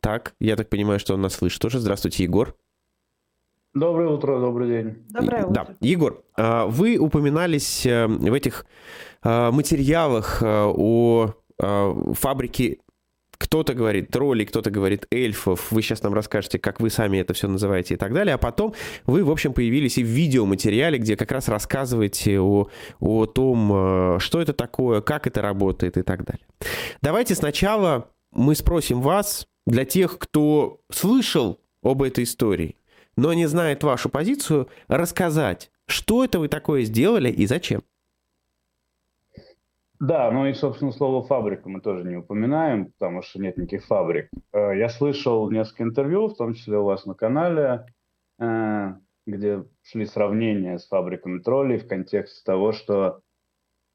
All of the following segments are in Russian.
Так, я так понимаю, что он нас слышит тоже. Здравствуйте, Егор. Доброе утро, добрый день. Доброе утро. Да. Егор, а, вы упоминались э, в этих а, материалах э, о фабрике кто-то говорит тролли, кто-то говорит эльфов. Вы сейчас нам расскажете, как вы сами это все называете и так далее. А потом вы, в общем, появились и в видеоматериале, где как раз рассказываете о, о том, э, что это такое, как это работает и так далее. Давайте сначала мы спросим вас, для тех, кто слышал об этой истории, но не знает вашу позицию, рассказать, что это вы такое сделали и зачем. Да, ну и, собственно, слово «фабрика» мы тоже не упоминаем, потому что нет никаких фабрик. Э, я слышал несколько интервью, в том числе у вас на канале, э, где шли сравнения с фабриками троллей в контексте того, что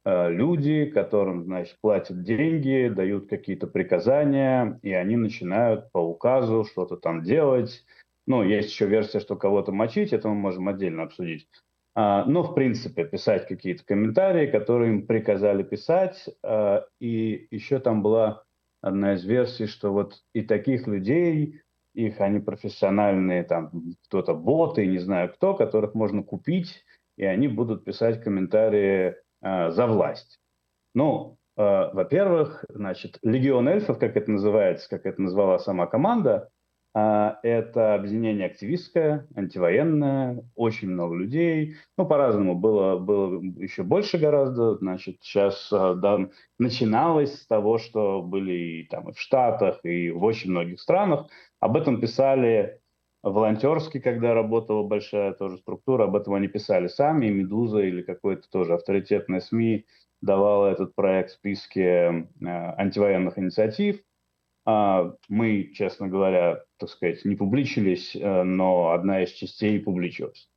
люди, которым, значит, платят деньги, дают какие-то приказания, и они начинают по указу что-то там делать. Ну, есть еще версия, что кого-то мочить, это мы можем отдельно обсудить. А, но, в принципе, писать какие-то комментарии, которые им приказали писать. А, и еще там была одна из версий, что вот и таких людей, их они профессиональные, там кто-то боты, не знаю кто, которых можно купить, и они будут писать комментарии э, за власть. Ну, э, во-первых, значит, легион эльфов, как это называется, как это назвала сама команда, а, это объединение активистское, антивоенное, очень много людей. Ну, по-разному было, было еще больше гораздо. Значит, сейчас да, начиналось с того, что были и, там, и в Штатах, и в очень многих странах. Об этом писали волонтерски, когда работала большая тоже структура, об этом они писали сами, «Медуза» или какое-то тоже авторитетное СМИ давала этот проект в списке э, антивоенных инициатив. А, мы, честно говоря, так сказать, не публичились, э, но одна из частей публичилась.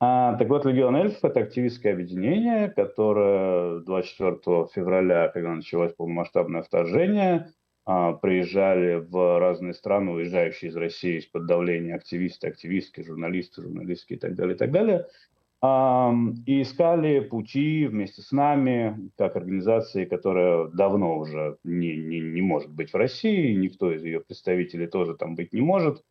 А, так вот, Легион Эльф – это активистское объединение, которое 24 февраля, когда началось полномасштабное вторжение, приезжали в разные страны, уезжающие из России из-под давления активисты, активистки, журналисты, журналистки и так далее, и так далее – и искали пути вместе с нами, как организации, которая давно уже не, не, не может быть в России, никто из ее представителей тоже там быть не может,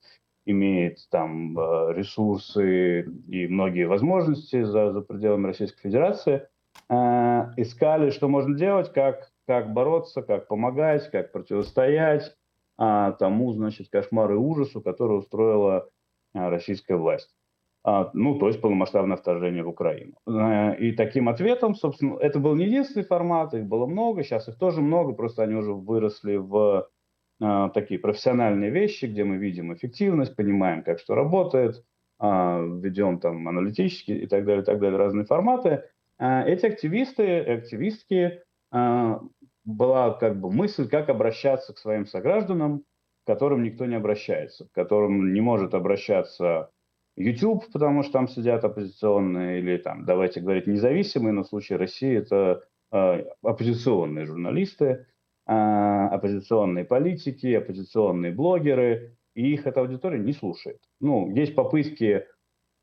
имеет там э, ресурсы и многие возможности за, за пределами Российской Федерации. Э, искали, что можно делать, как, как бороться, как помогать, как противостоять а, тому, значит, кошмару и ужасу, который устроила э, российская власть. А, ну, то есть полномасштабное вторжение в Украину. Э, и таким ответом, собственно, это был не единственный формат, их было много, сейчас их тоже много, просто они уже выросли в э, такие профессиональные вещи, где мы видим эффективность, понимаем, как что работает, э, ведем там аналитические и так далее, и так далее, разные форматы. Э, эти активисты, активистки, была как бы мысль, как обращаться к своим согражданам, к которым никто не обращается, к которым не может обращаться YouTube, потому что там сидят оппозиционные, или там, давайте говорить, независимые, но в случае России это э, оппозиционные журналисты, э, оппозиционные политики, оппозиционные блогеры, и их эта аудитория не слушает. Ну, есть попытки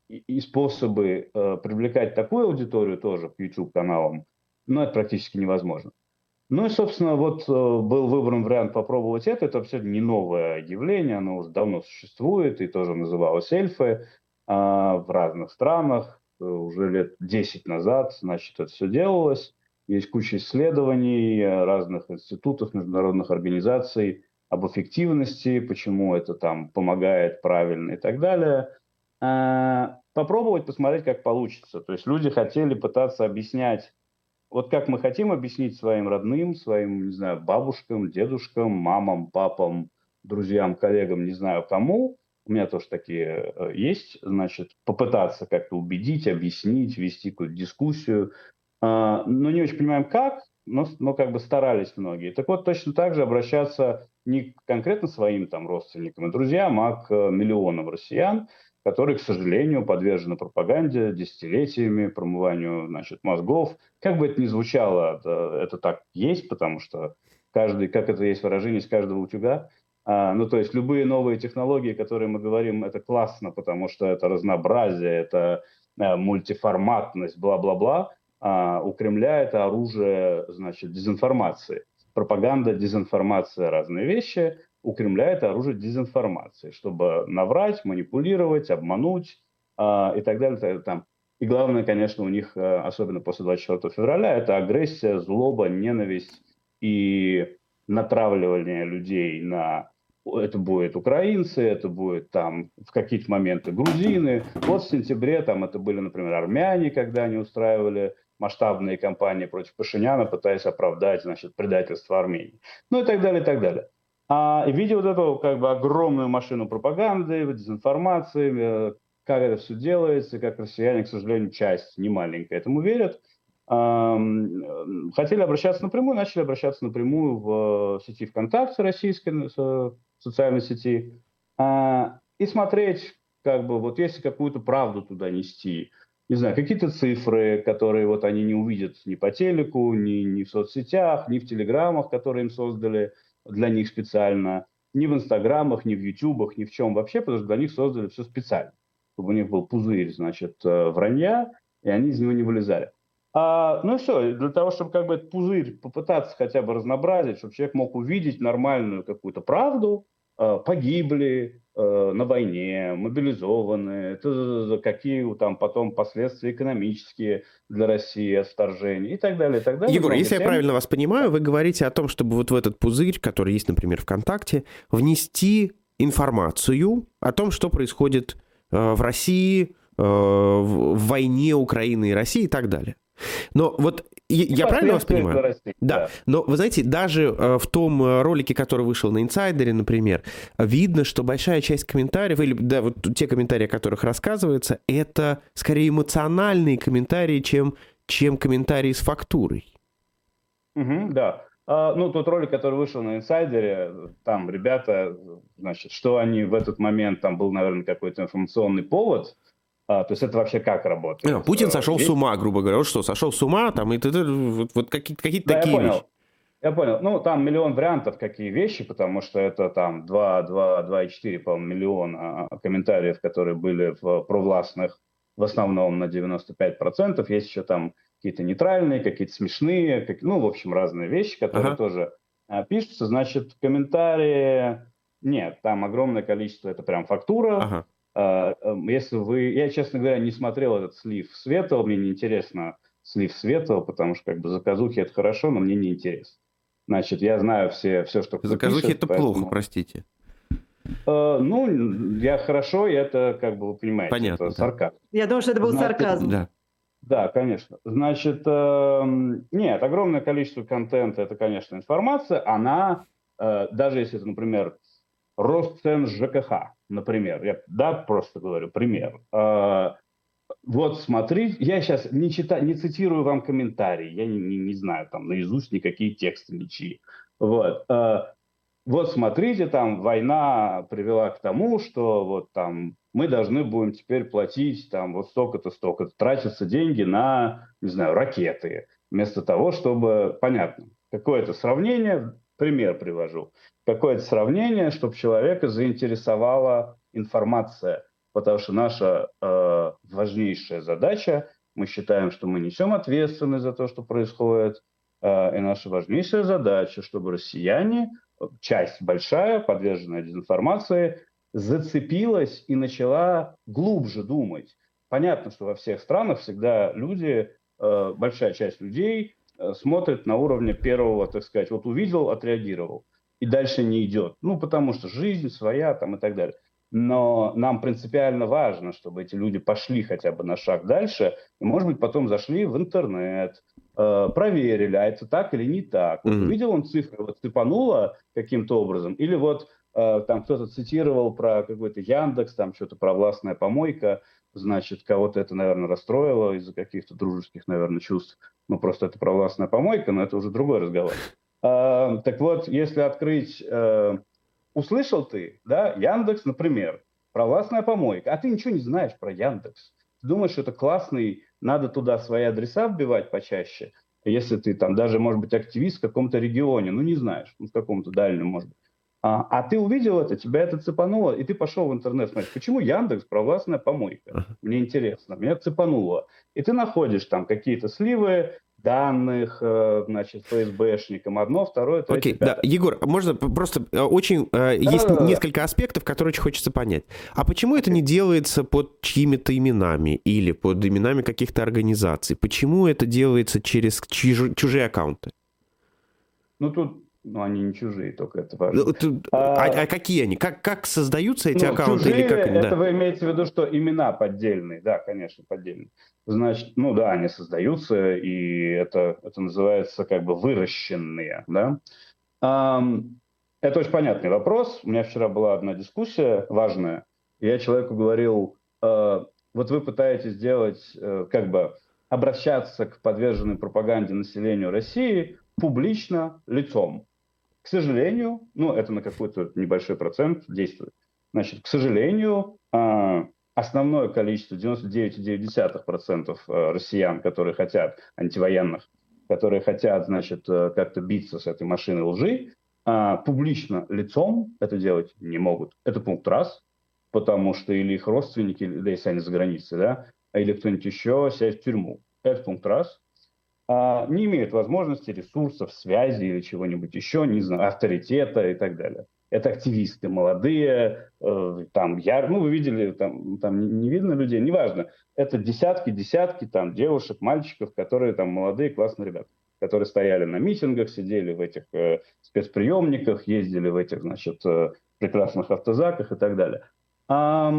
и способы э, привлекать такую аудиторию тоже к YouTube-каналам, но это практически невозможно. Ну и, собственно, вот э, был выбран вариант попробовать это. Это абсолютно не новое явление, оно уже давно существует и тоже называлось эльфы. А, в разных странах. Э, уже лет 10 назад, значит, это все делалось. Есть куча исследований э, разных институтов, международных организаций об эффективности, почему это там помогает правильно и так далее. А, попробовать посмотреть, как получится. То есть люди хотели пытаться объяснять, вот как мы хотим объяснить своим родным, своим, не знаю, бабушкам, дедушкам, мамам, папам, друзьям, коллегам, не знаю кому, у меня тоже такие э, есть, значит, попытаться как-то убедить, объяснить, вести какую-то дискуссию. А, но не очень понимаем, как, но, но как бы старались многие. Так вот, точно так же обращаться не конкретно своим там родственникам и друзьям, а к миллионам россиян, которые, к сожалению, подвержены пропаганде десятилетиями, промыванию значит, мозгов. Как бы это ни звучало, это, это так есть, потому что каждый, как это есть выражение, из каждого утюга – а, ну, то есть любые новые технологии, которые мы говорим, это классно, потому что это разнообразие, это э, мультиформатность, бла-бла-бла. А у Кремля это оружие, значит, дезинформации. Пропаганда, дезинформация – разные вещи. У Кремля это оружие дезинформации, чтобы наврать, манипулировать, обмануть э, и так далее. Там. И главное, конечно, у них, э, особенно после 24 февраля, это агрессия, злоба, ненависть и натравливание людей на это будет украинцы, это будет там в какие-то моменты грузины. Вот в сентябре там это были, например, армяне, когда они устраивали масштабные кампании против Пашиняна, пытаясь оправдать, значит, предательство Армении. Ну и так далее, и так далее. А, и видя вот эту как бы огромную машину пропаганды, дезинформации, э, как это все делается, как россияне, к сожалению, часть не маленькая этому верят, хотели обращаться напрямую, начали обращаться напрямую в сети ВКонтакте российской социальной сети. А, и смотреть, как бы, вот если какую-то правду туда нести, не знаю, какие-то цифры, которые вот они не увидят ни по телеку, ни, ни в соцсетях, ни в телеграммах, которые им создали для них специально, ни в инстаграмах, ни в ютубах, ни в чем вообще, потому что для них создали все специально, чтобы у них был пузырь, значит, э, вранья, и они из него не вылезали. А, ну и все, для того, чтобы как бы этот пузырь попытаться хотя бы разнообразить, чтобы человек мог увидеть нормальную какую-то правду, погибли э, на войне, мобилизованы, какие там потом последствия экономические для России от вторжения и так далее, и так далее. Егор, если я правильно вас понимаю, вы говорите о том, чтобы вот в этот пузырь, который есть, например, ВКонтакте, внести информацию о том, что происходит э, в России, в войне Украины и России и так далее. Но вот я правильно вас понимаю? Расти, да. да. Но вы знаете, даже э, в том э, ролике, который вышел на инсайдере, например, видно, что большая часть комментариев, или да, вот те комментарии, о которых рассказывается, это скорее эмоциональные комментарии, чем, чем комментарии с фактурой. Угу, да. А, ну, тот ролик, который вышел на инсайдере, там ребята, значит, что они в этот момент, там был, наверное, какой-то информационный повод, а, то есть это вообще как работает? Не, Путин сошел Есть? с ума, грубо говоря. Вот что, сошел с ума, там, и ты, вот, вот какие-то какие да, такие я понял. вещи. Я понял. Ну, там миллион вариантов, какие вещи, потому что это там 2, 2, 2,4, по-моему, миллиона комментариев, которые были в провластных, в основном на 95%. Есть еще там какие-то нейтральные, какие-то смешные, как, ну, в общем, разные вещи, которые ага. тоже а, пишутся. Значит, комментарии... Нет, там огромное количество, это прям фактура. Ага. А, эм, если вы... Я, честно говоря, не смотрел этот слив Светова, мне неинтересно слив Светова, потому что как бы заказухи это хорошо, но мне не интересно. Значит, я знаю все, все что Заказухи пишет, это поэтому... плохо, простите. Uh, ну, я хорошо, и это, как бы, вы понимаете, Понятно, это сарказм. Я думаю, что это был Значит, сарказм. Да. Да, конечно. Значит, э, нет, огромное количество контента, это, конечно, информация, она, э, даже если это, например, рост цен ЖКХ, например, я да, просто говорю пример. А, вот смотрите, я сейчас не, читаю, не цитирую вам комментарии, я не, не, не знаю там наизусть никакие тексты ничьи. Вот. А, вот смотрите, там война привела к тому, что вот там мы должны будем теперь платить там вот столько-то, столько-то, тратятся деньги на, не знаю, ракеты, вместо того, чтобы, понятно, какое-то сравнение, пример привожу какое-то сравнение, чтобы человека заинтересовала информация, потому что наша э, важнейшая задача, мы считаем, что мы несем ответственность за то, что происходит, э, и наша важнейшая задача, чтобы россияне, часть большая, подверженная дезинформации, зацепилась и начала глубже думать. Понятно, что во всех странах всегда люди, э, большая часть людей э, смотрит на уровне первого, так сказать, вот увидел, отреагировал и дальше не идет. Ну, потому что жизнь своя там и так далее. Но нам принципиально важно, чтобы эти люди пошли хотя бы на шаг дальше, и, может быть, потом зашли в интернет, э, проверили, а это так или не так. Mm-hmm. увидел он цифры, вот цепануло каким-то образом, или вот э, там кто-то цитировал про какой-то Яндекс, там что-то про властная помойка, значит, кого-то это, наверное, расстроило из-за каких-то дружеских, наверное, чувств. Ну, просто это про властная помойка, но это уже другой разговор. А, так вот, если открыть, э, услышал ты, да, Яндекс, например, про властная помойка, а ты ничего не знаешь про Яндекс. Ты думаешь, что это классный, надо туда свои адреса вбивать почаще, если ты там даже, может быть, активист в каком-то регионе, ну не знаешь, ну, в каком-то дальнем, может быть. А, а ты увидел это, тебя это цепануло, и ты пошел в интернет смотреть, почему Яндекс провластная помойка? Мне интересно, меня цепануло. И ты находишь там какие-то сливы, данных, э, значит, ФСБшникам одно, второе, третье, Окей, да. Егор, можно просто э, очень... Да, есть да, несколько да. аспектов, которые очень хочется понять. А почему это не делается под чьими-то именами или под именами каких-то организаций? Почему это делается через чужие аккаунты? Ну, тут ну, они не чужие, только это важно. Ну, а, а, а какие они? Как, как создаются эти ну, аккаунты? Чужие, или как, это да. вы имеете в виду, что имена поддельные? Да, конечно, поддельные. Значит, ну да, они создаются, и это, это называется как бы выращенные, да. Um, это очень понятный вопрос. У меня вчера была одна дискуссия важная. Я человеку говорил, э, вот вы пытаетесь сделать, э, как бы обращаться к подверженной пропаганде населению России публично лицом. К сожалению, ну, это на какой-то небольшой процент действует. Значит, к сожалению, а, основное количество, 99,9% а, россиян, которые хотят, антивоенных, которые хотят, значит, э, как-то биться с этой машиной лжи, а, публично лицом это делать не могут. Это пункт раз, потому что или их родственники, да если они за границей, да, или кто-нибудь еще сядет в тюрьму. Это пункт раз. А, не имеют возможности, ресурсов, связи или чего-нибудь еще, не знаю, авторитета и так далее. Это активисты молодые, э, там, я, ну, вы видели, там, там не видно людей, неважно. Это десятки, десятки там девушек, мальчиков, которые там молодые, классные ребята, которые стояли на митингах, сидели в этих э, спецприемниках, ездили в этих, значит, э, прекрасных автозаках и так далее. А,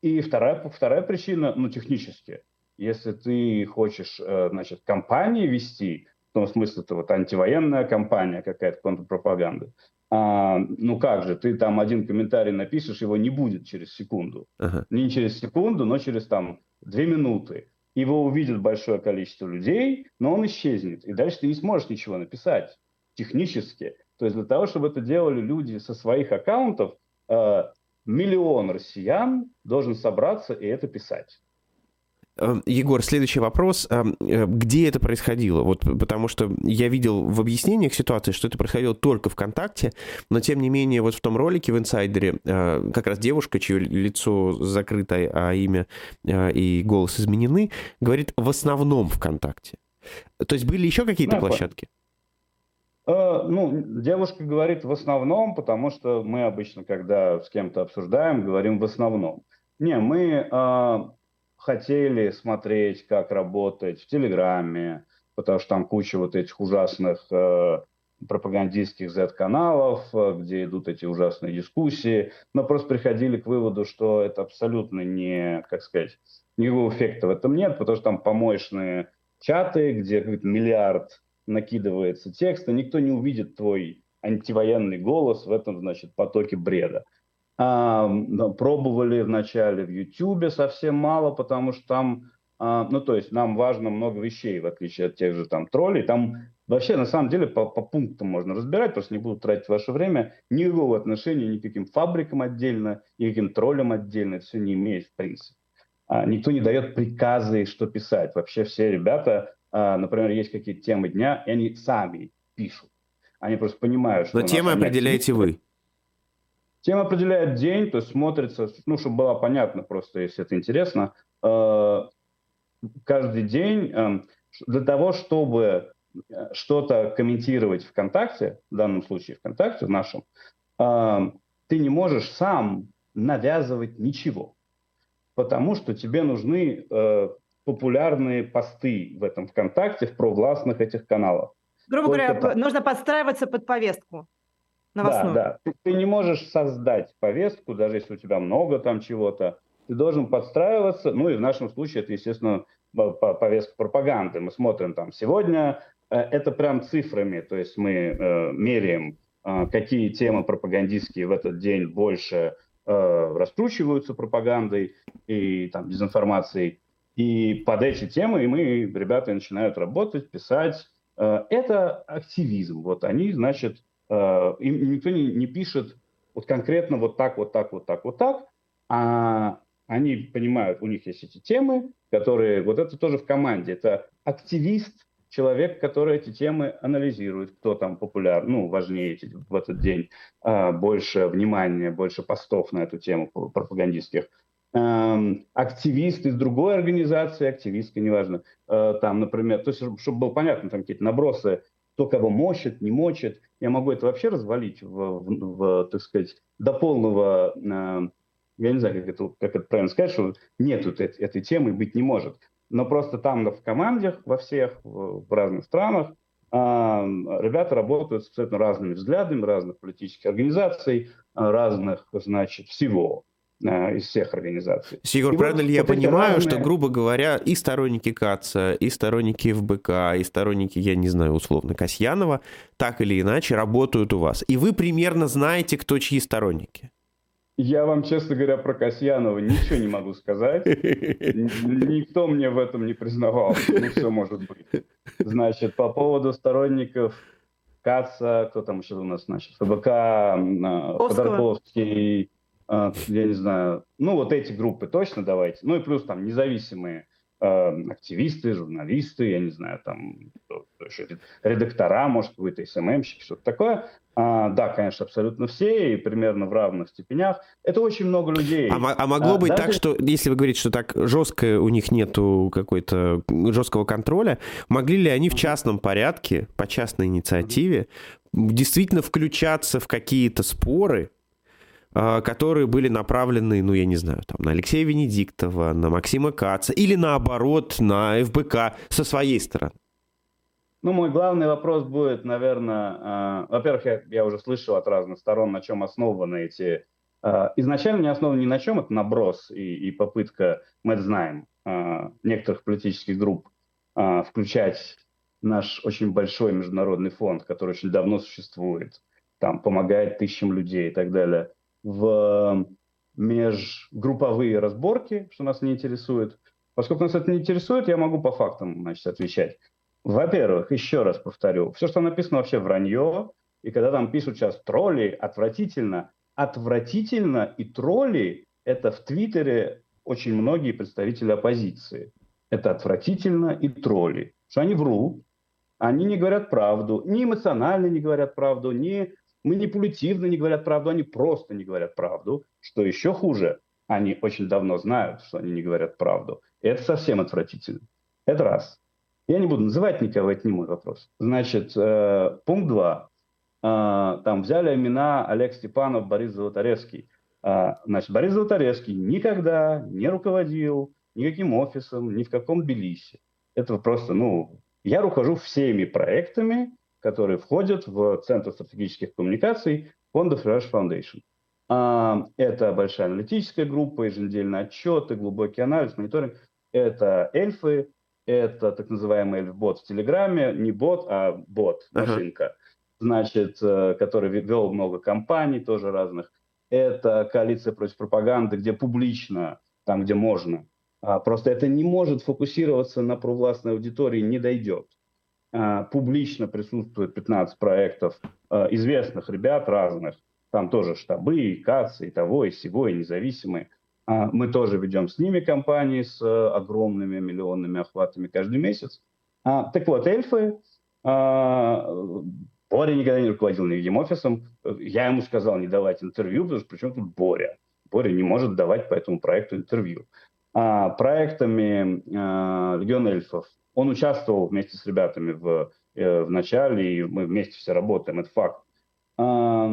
и вторая, вторая причина, ну, технически – если ты хочешь, э, значит, кампании вести, в том смысле, это вот антивоенная кампания какая-то, контрпропаганда, а, ну как же, ты там один комментарий напишешь, его не будет через секунду. Uh-huh. Не через секунду, но через там две минуты. Его увидит большое количество людей, но он исчезнет. И дальше ты не сможешь ничего написать технически. То есть для того, чтобы это делали люди со своих аккаунтов, э, миллион россиян должен собраться и это писать. Эм, Егор, следующий вопрос. Эм, э, где это происходило? Вот потому что я видел в объяснениях ситуации, что это происходило только ВКонтакте, но тем не менее вот в том ролике в «Инсайдере» э, как раз девушка, чье лицо закрыто, а имя э, и голос изменены, говорит в основном ВКонтакте. То есть были еще какие-то площадки? Ну, девушка говорит в основном, потому что мы обычно, когда с кем-то обсуждаем, говорим в основном. Не, мы хотели смотреть, как работать в Телеграме, потому что там куча вот этих ужасных э, пропагандистских Z-каналов, э, где идут эти ужасные дискуссии, но просто приходили к выводу, что это абсолютно не, как сказать, никакого эффекта в этом нет, потому что там помоечные чаты, где миллиард накидывается текста, никто не увидит твой антивоенный голос в этом, значит, потоке бреда. А, пробовали вначале в YouTube совсем мало, потому что там, а, ну то есть нам важно много вещей, в отличие от тех же там троллей. Там вообще на самом деле по, по пунктам можно разбирать, просто не буду тратить ваше время. Никакого отношения ни к каким фабрикам отдельно, ни к каким троллям отдельно, все не имеет в принципе. А, никто не дает приказы, что писать. Вообще все ребята, например, есть какие-то темы дня, и они сами пишут. Они просто понимают, что... Но темы определяете вы. Тема определяет день, то есть смотрится, ну, чтобы было понятно просто, если это интересно, э, каждый день э, для того, чтобы э, что-то комментировать ВКонтакте, в данном случае ВКонтакте, в нашем, ты не можешь сам навязывать ничего, потому что тебе нужны популярные посты в этом ВКонтакте, в провластных этих каналах. Грубо Только говоря, там... нужно подстраиваться под повестку новостную. Да, да. Ты не можешь создать повестку, даже если у тебя много там чего-то. Ты должен подстраиваться. Ну и в нашем случае это, естественно, повестка пропаганды. Мы смотрим там сегодня, э, это прям цифрами, то есть мы э, меряем, э, какие темы пропагандистские в этот день больше э, раскручиваются пропагандой и там дезинформацией. И под эти темы мы, ребята начинают работать, писать. Э, это активизм. Вот они, значит, им никто не, не пишет вот конкретно вот так, вот так, вот так, вот так, а они понимают, у них есть эти темы, которые, вот это тоже в команде, это активист, человек, который эти темы анализирует, кто там популяр, ну, важнее в этот день, а, больше внимания, больше постов на эту тему пропагандистских. эм, активист из другой организации, активистка, неважно, э, там, например, то есть, чтобы было понятно, там какие-то набросы, кто кого мочит, не мочит, я могу это вообще развалить в, в, в так сказать, до полного, э, я не знаю, как это, как это правильно сказать, что нет этой, этой темы быть не может. Но просто там в командах во всех, в, в разных странах, ребята работают с абсолютно разными взглядами, разных политических организаций, разных, значит, всего э, из всех организаций. Егор, и правильно вот, ли я понимаю, разные... что, грубо говоря, и сторонники КАЦа, и сторонники ФБК, и сторонники, я не знаю, условно, Касьянова, так или иначе работают у вас. И вы примерно знаете, кто чьи сторонники? Я вам, честно говоря, про Касьянова ничего не могу сказать. Никто мне в этом не признавал. Ну, все может быть. Значит, по поводу сторонников Каца, кто там еще у нас, значит, ФБК, Ходорковский, а, я не знаю, ну, вот эти группы точно давайте. Ну, и плюс там независимые а, активисты, журналисты, я не знаю, там редактора, может, какой-то СММщик, что-то такое. А, да, конечно, абсолютно все, и примерно в равных степенях. Это очень много людей. А, а могло а, быть даже... так, что, если вы говорите, что так жестко у них нету какой-то жесткого контроля, могли ли они в частном порядке, по частной инициативе, действительно включаться в какие-то споры, а, которые были направлены, ну, я не знаю, там, на Алексея Венедиктова, на Максима Каца, или наоборот, на ФБК со своей стороны? Ну, мой главный вопрос будет, наверное, э, во-первых, я, я уже слышал от разных сторон, на чем основаны эти... Э, изначально не основаны ни на чем, это наброс и, и попытка, мы это знаем, э, некоторых политических групп э, включать наш очень большой международный фонд, который очень давно существует, там помогает тысячам людей и так далее, в межгрупповые разборки, что нас не интересует. Поскольку нас это не интересует, я могу по фактам значит, отвечать. Во-первых, еще раз повторю, все, что написано вообще вранье, и когда там пишут сейчас тролли, отвратительно, отвратительно и тролли – это в Твиттере очень многие представители оппозиции. Это отвратительно и тролли. Что они врут, они не говорят правду, ни эмоционально не говорят правду, ни манипулятивно не говорят правду, они просто не говорят правду. Что еще хуже, они очень давно знают, что они не говорят правду. Это совсем отвратительно. Это раз. Я не буду называть никого, это не мой вопрос. Значит, э, пункт 2. Э, там взяли имена Олег Степанов, Борис Золотаревский. Э, значит, Борис Золотаревский никогда не руководил никаким офисом, ни в каком Тбилиси. Это просто, ну, я руковожу всеми проектами, которые входят в Центр стратегических коммуникаций фонда Fresh Foundation. Это большая аналитическая группа, еженедельные отчеты, глубокий анализ, мониторинг. Это эльфы, это так называемый эльф-бот в Телеграме, не бот, а бот, машинка, uh-huh. значит, э, который вел много компаний тоже разных. Это коалиция против пропаганды, где публично, там, где можно. А, просто это не может фокусироваться на провластной аудитории, не дойдет. А, публично присутствует 15 проектов а, известных ребят разных, там тоже штабы, и КАЦ, и того, и сего, и независимые – а, мы тоже ведем с ними кампании с э, огромными миллионными охватами каждый месяц. А, так вот, эльфы, Боря никогда не руководил никаким офисом. Я ему сказал не давать интервью, потому что причем тут Боря? Боря не может давать по этому проекту интервью. А, проектами а, Легион эльфов он участвовал вместе с ребятами в, э, в начале, и мы вместе все работаем, это факт. А,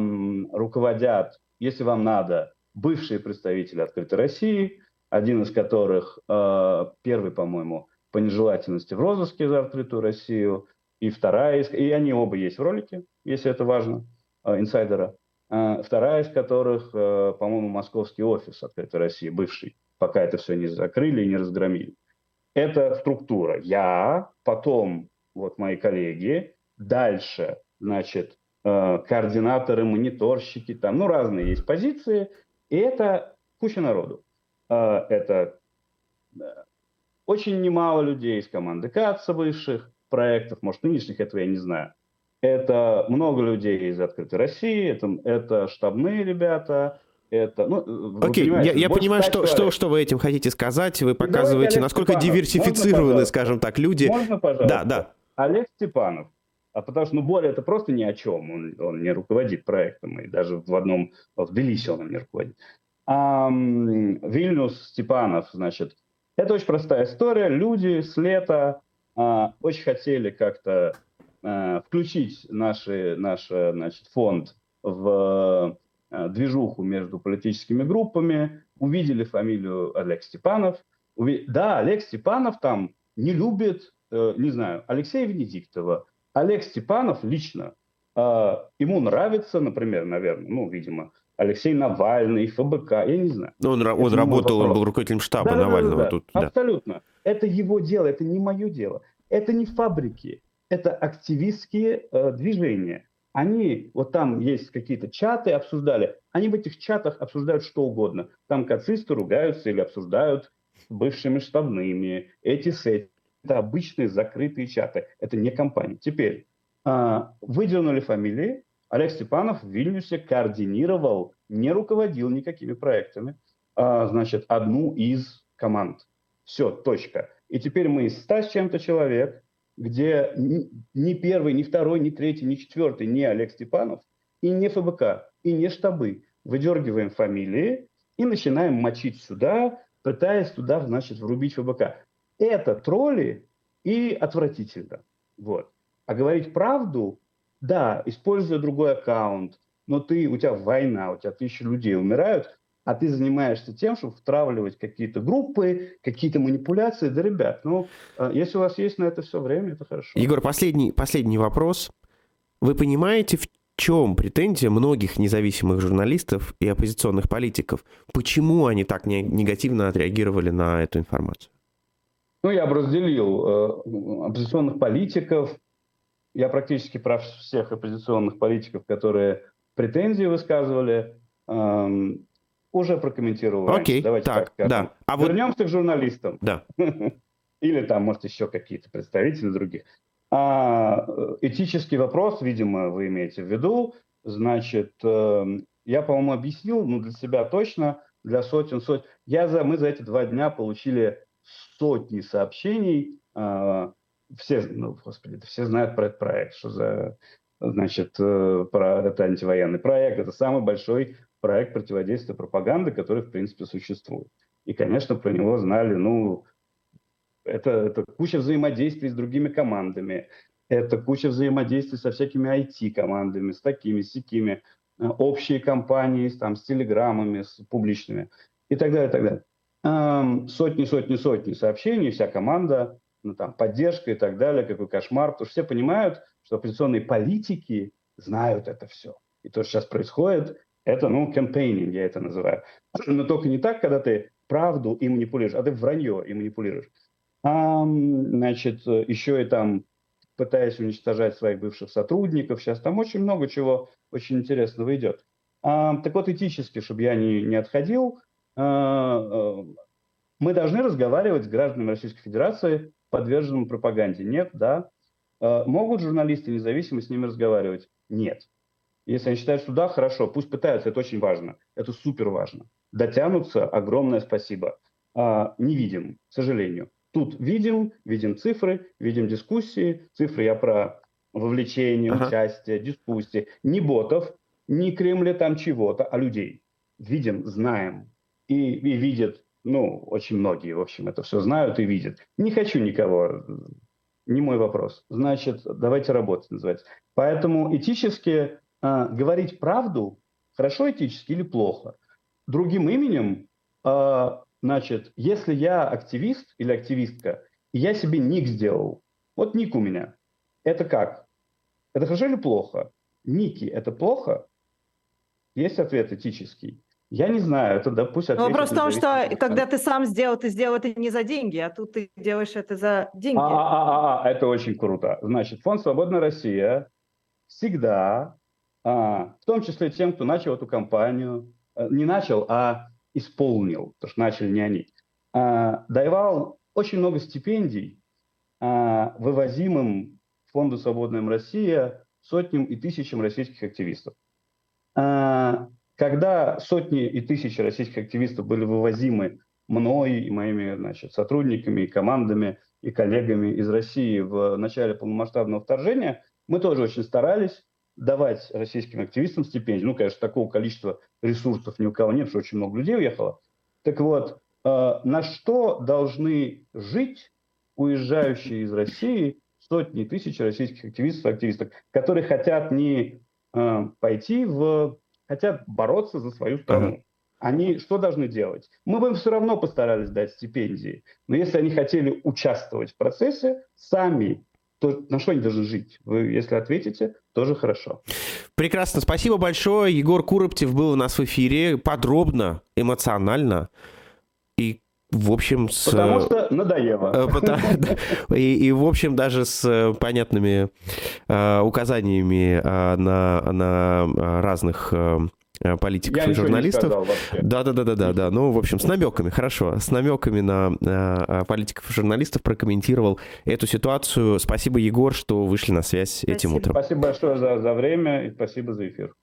руководят, если вам надо, бывшие представители «Открытой России», один из которых, э, первый, по-моему, по нежелательности в розыске за «Открытую Россию», и вторая, из, и они оба есть в ролике, если это важно, э, инсайдера. Э, вторая из которых, по-моему, московский офис «Открытой России», бывший, пока это все не закрыли и не разгромили. Это структура. Я, потом вот мои коллеги, дальше, значит, координаторы, мониторщики, там, ну, разные есть позиции, и это куча народу. А, это очень немало людей из команды КАЦа высших проектов, может, нынешних, этого я не знаю. Это много людей из «Открытой России», это, это штабные ребята, это, ну, Окей, я, я понимаю, что, что, что вы этим хотите сказать. Вы показываете, Олег насколько Степанов. диверсифицированы, Можно, скажем так, люди. Можно, пожалуйста? Да, да. Олег Степанов. А потому что, ну, Боря это просто ни о чем. Он, он не руководит проектом. И даже в одном, в Тбилиси он не руководит. А Вильнюс Степанов, значит, это очень простая история. Люди с лета а, очень хотели как-то а, включить наши, наш значит, фонд в движуху между политическими группами, увидели фамилию Олег Степанов. Уви... Да, Олег Степанов там не любит, э, не знаю, Алексея Венедиктова. Олег Степанов лично, э, ему нравится, например, наверное, ну, видимо, Алексей Навальный, ФБК, я не знаю. Но он, он работал, он был руководителем штаба да, Навального да, да, тут. Да. Абсолютно. Это его дело, это не мое дело. Это не фабрики, это активистские э, движения. Они, вот там есть какие-то чаты, обсуждали. Они в этих чатах обсуждают что угодно. Там кацисты ругаются или обсуждают с бывшими штабными, эти с этим. Это обычные закрытые чаты. Это не компания. Теперь, э, выдернули фамилии, Олег Степанов в Вильнюсе координировал, не руководил никакими проектами, а, значит, одну из команд. Все, точка. И теперь мы из 100 с чем-то человек, где ни первый, ни второй, ни третий, ни четвертый, не Олег Степанов, и не ФБК, и не штабы. Выдергиваем фамилии и начинаем мочить сюда, пытаясь туда, значит, врубить ФБК. Это тролли и отвратительно. Вот. А говорить правду да, используя другой аккаунт, но ты, у тебя война, у тебя тысячи людей умирают, а ты занимаешься тем, чтобы втравливать какие-то группы, какие-то манипуляции. Да, ребят, ну, а, если у вас есть на это все время, это хорошо. Егор, последний, последний вопрос. Вы понимаете, в чем претензия многих независимых журналистов и оппозиционных политиков? Почему они так не, негативно отреагировали на эту информацию? Ну, я бы разделил э, оппозиционных политиков, я практически про всех оппозиционных политиков, которые претензии высказывали, эм, уже прокомментировал. Окей. Давайте так, так да. А Вернемся вот... к журналистам. Да. Или там, может, еще какие-то представители других. А, э, этический вопрос, видимо, вы имеете в виду. Значит, э, я, по-моему, объяснил, ну, для себя точно, для сотен, сотен. Я за, мы за эти два дня получили сотни сообщений э, все, ну, господи, все знают про этот проект, что за, значит, э, про это антивоенный проект, это самый большой проект противодействия пропаганды, который, в принципе, существует. И, конечно, про него знали, ну, это, это куча взаимодействий с другими командами, это куча взаимодействий со всякими IT-командами, с такими, с такими, э, общие компании, там, с телеграммами, с публичными и так далее, и так далее. Сотни, сотни, сотни сообщений, вся команда ну, там, поддержка и так далее, какой кошмар, потому что все понимают, что оппозиционные политики знают это все. И то, что сейчас происходит, это, ну, campaigning, я это называю. Но только не так, когда ты правду и манипулируешь, а ты вранье и манипулируешь. А, значит, еще и там пытаясь уничтожать своих бывших сотрудников. Сейчас там очень много чего очень интересного идет. А, так вот, этически, чтобы я не, не отходил, а, а, мы должны разговаривать с гражданами Российской Федерации подверженным пропаганде? Нет, да. Э, могут журналисты независимо с ними разговаривать? Нет. Если они считают, что да, хорошо, пусть пытаются, это очень важно, это супер важно. Дотянутся, огромное спасибо. А, не видим, к сожалению. Тут видим, видим цифры, видим дискуссии. Цифры я про вовлечение, ага. участие, дискуссии. Не ботов, не Кремля там чего-то, а людей. Видим, знаем. И, и видят ну, очень многие, в общем, это все знают и видят. Не хочу никого, не мой вопрос. Значит, давайте работать, называется. Поэтому этически э, говорить правду хорошо этически или плохо. Другим именем, э, значит, если я активист или активистка, и я себе ник сделал, вот ник у меня, это как? Это хорошо или плохо? Ники – это плохо? Есть ответ этический. Я не знаю, это да, пусть ну, Вопрос в том, что когда ты сам сделал, ты сделал это не за деньги, а тут ты делаешь это за деньги. А, а, а, а это очень круто. Значит, фонд «Свободная Россия» всегда, а, в том числе тем, кто начал эту кампанию, э, не начал, а исполнил, потому что начали не они, а, давал очень много стипендий а, вывозимым фонду «Свободная Россия» сотням и тысячам российских активистов. А, когда сотни и тысячи российских активистов были вывозимы мной и моими значит, сотрудниками, и командами, и коллегами из России в начале полномасштабного вторжения, мы тоже очень старались давать российским активистам стипендии. Ну, конечно, такого количества ресурсов ни у кого нет, что очень много людей уехало. Так вот, э, на что должны жить уезжающие из России сотни тысяч российских активистов и активисток, которые хотят не э, пойти в... хотят бороться за свою страну. Они что должны делать? Мы бы им все равно постарались дать стипендии. Но если они хотели участвовать в процессе, сами то на что они должны жить? Вы, если ответите, тоже хорошо. Прекрасно, спасибо большое. Егор Куроптев был у нас в эфире подробно, эмоционально и в общем, с... Потому что надоело. Э, и, и в общем, даже с э, понятными указаниями на, на разных политиков Я и журналистов. Да, да, да, да, да, да. Ну, в общем, с намеками, хорошо, с намеками на uh, политиков и журналистов прокомментировал эту ситуацию. Спасибо, Егор, что вышли на связь спасибо. этим утром. Спасибо большое за, за время и спасибо за эфир.